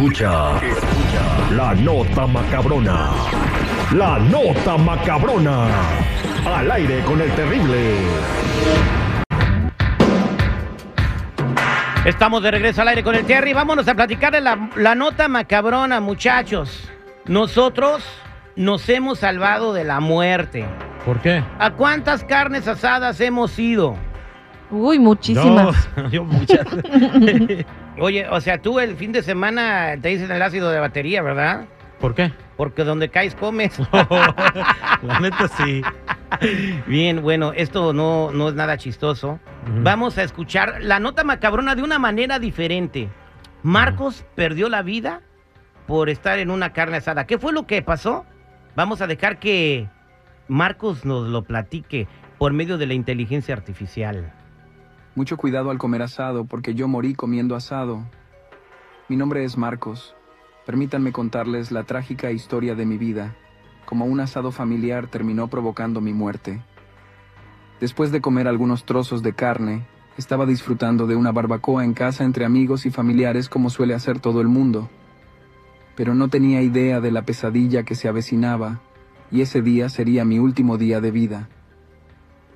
Escucha, escucha la nota macabrona. La nota macabrona. Al aire con el terrible. Estamos de regreso al aire con el Terry. Vámonos a platicar de la, la nota macabrona, muchachos. Nosotros nos hemos salvado de la muerte. ¿Por qué? ¿A cuántas carnes asadas hemos ido? Uy, muchísimas. No, yo muchas. Oye, o sea, tú el fin de semana te dicen el ácido de batería, ¿verdad? ¿Por qué? Porque donde caes comes. La neta sí. Bien, bueno, esto no, no es nada chistoso. Vamos a escuchar la nota macabrona de una manera diferente. Marcos perdió la vida por estar en una carne asada. ¿Qué fue lo que pasó? Vamos a dejar que Marcos nos lo platique por medio de la inteligencia artificial. Mucho cuidado al comer asado porque yo morí comiendo asado. Mi nombre es Marcos. Permítanme contarles la trágica historia de mi vida, como un asado familiar terminó provocando mi muerte. Después de comer algunos trozos de carne, estaba disfrutando de una barbacoa en casa entre amigos y familiares como suele hacer todo el mundo. Pero no tenía idea de la pesadilla que se avecinaba, y ese día sería mi último día de vida.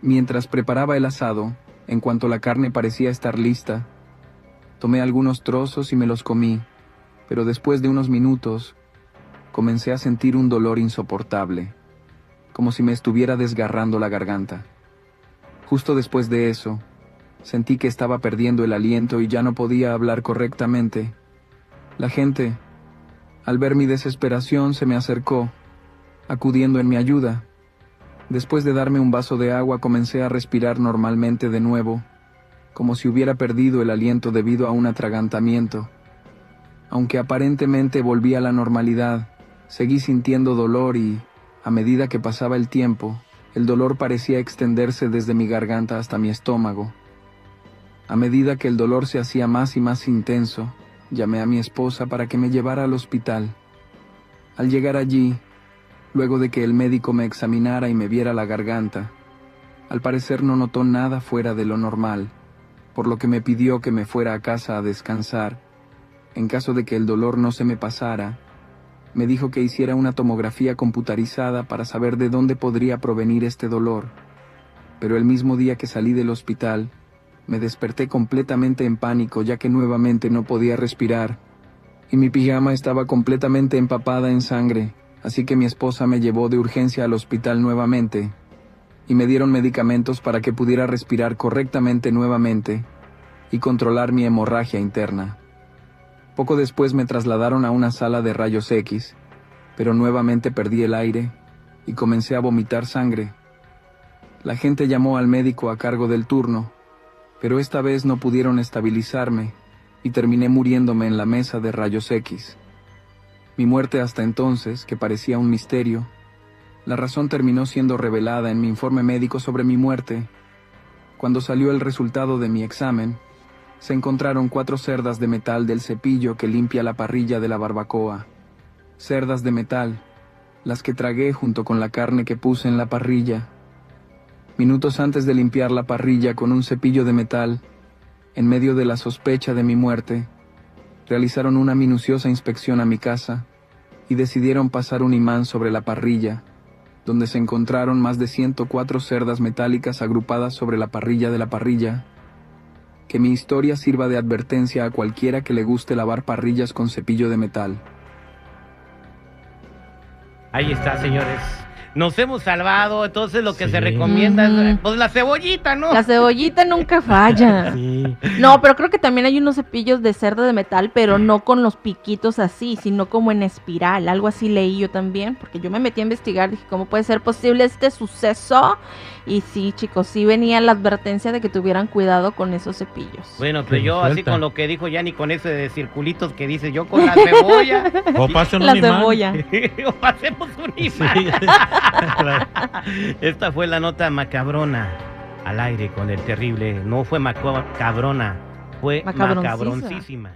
Mientras preparaba el asado, en cuanto la carne parecía estar lista, tomé algunos trozos y me los comí, pero después de unos minutos comencé a sentir un dolor insoportable, como si me estuviera desgarrando la garganta. Justo después de eso, sentí que estaba perdiendo el aliento y ya no podía hablar correctamente. La gente, al ver mi desesperación, se me acercó, acudiendo en mi ayuda. Después de darme un vaso de agua comencé a respirar normalmente de nuevo, como si hubiera perdido el aliento debido a un atragantamiento. Aunque aparentemente volví a la normalidad, seguí sintiendo dolor y, a medida que pasaba el tiempo, el dolor parecía extenderse desde mi garganta hasta mi estómago. A medida que el dolor se hacía más y más intenso, llamé a mi esposa para que me llevara al hospital. Al llegar allí, luego de que el médico me examinara y me viera la garganta, al parecer no notó nada fuera de lo normal, por lo que me pidió que me fuera a casa a descansar. En caso de que el dolor no se me pasara, me dijo que hiciera una tomografía computarizada para saber de dónde podría provenir este dolor. Pero el mismo día que salí del hospital, me desperté completamente en pánico ya que nuevamente no podía respirar, y mi pijama estaba completamente empapada en sangre, así que mi esposa me llevó de urgencia al hospital nuevamente, y me dieron medicamentos para que pudiera respirar correctamente nuevamente y controlar mi hemorragia interna. Poco después me trasladaron a una sala de rayos X, pero nuevamente perdí el aire y comencé a vomitar sangre. La gente llamó al médico a cargo del turno, pero esta vez no pudieron estabilizarme y terminé muriéndome en la mesa de rayos X. Mi muerte hasta entonces, que parecía un misterio, la razón terminó siendo revelada en mi informe médico sobre mi muerte. Cuando salió el resultado de mi examen, se encontraron cuatro cerdas de metal del cepillo que limpia la parrilla de la barbacoa. Cerdas de metal, las que tragué junto con la carne que puse en la parrilla. Minutos antes de limpiar la parrilla con un cepillo de metal, en medio de la sospecha de mi muerte, realizaron una minuciosa inspección a mi casa y decidieron pasar un imán sobre la parrilla, donde se encontraron más de 104 cerdas metálicas agrupadas sobre la parrilla de la parrilla. Que mi historia sirva de advertencia a cualquiera que le guste lavar parrillas con cepillo de metal. Ahí está, señores. Nos hemos salvado, entonces lo que se recomienda es pues la cebollita, ¿no? La cebollita nunca falla. Sí. No, pero creo que también hay unos cepillos de cerdo de metal, pero no con los piquitos así, sino como en espiral. Algo así leí yo también, porque yo me metí a investigar, dije, ¿cómo puede ser posible este suceso? Y sí, chicos, sí venía la advertencia de que tuvieran cuidado con esos cepillos. Bueno, pero yo así con lo que dijo Yanni, con ese de circulitos que dice yo con la cebolla, O pasen La un imán. cebolla. o pasemos un imán. Esta fue la nota macabrona al aire con el terrible. No fue macabrona, fue Macabroncísima. macabroncísima.